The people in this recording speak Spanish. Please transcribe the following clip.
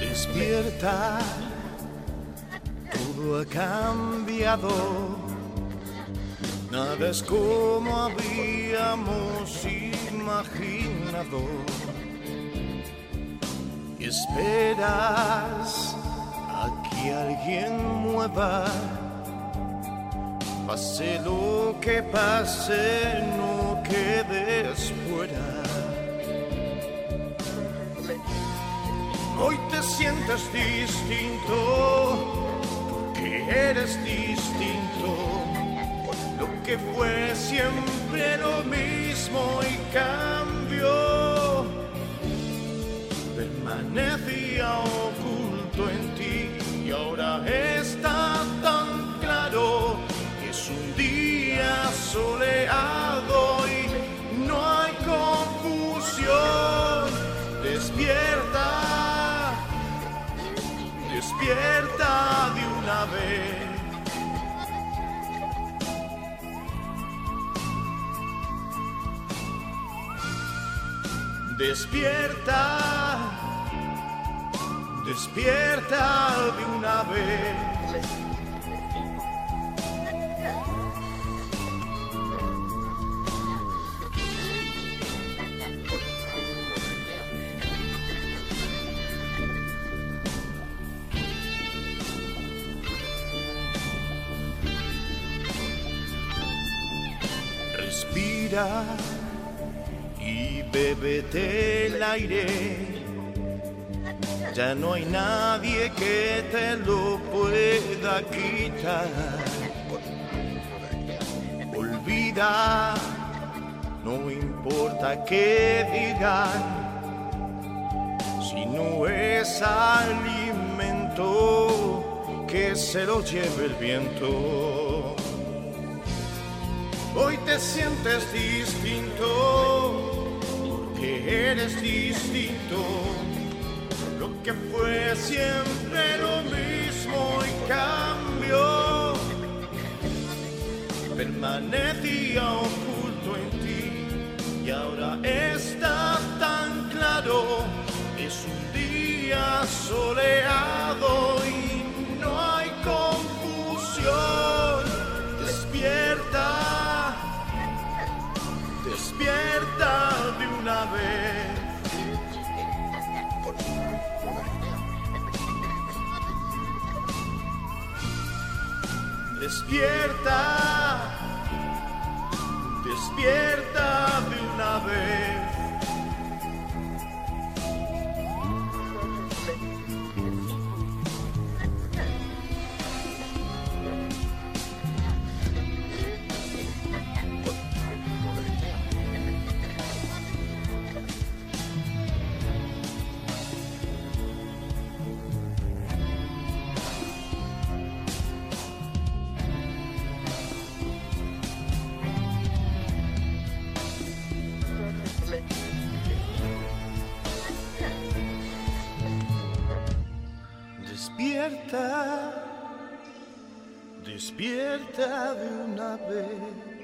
Despierta, todo ha cambiado. Nada es como habíamos imaginado. Esperas a que alguien mueva. Pase lo que pase, no quedes fuera. Sientes distinto, porque eres distinto. Lo que fue siempre lo mismo y cambió. Permanecía oculto en ti y ahora está despierta de una vez. Despierta, despierta de una vez. Respira y bébete el aire. Ya no hay nadie que te lo pueda quitar. Olvida, no importa qué digan, si no es alimento que se lo lleve el viento. Hoy te sientes distinto, porque eres distinto. Lo que fue siempre lo mismo y cambió. Permanecía oculto en ti y ahora está tan claro. Es un día soleado despierta de una vez. Despierta, despierta de una vez. Despierta, despierta de una vez.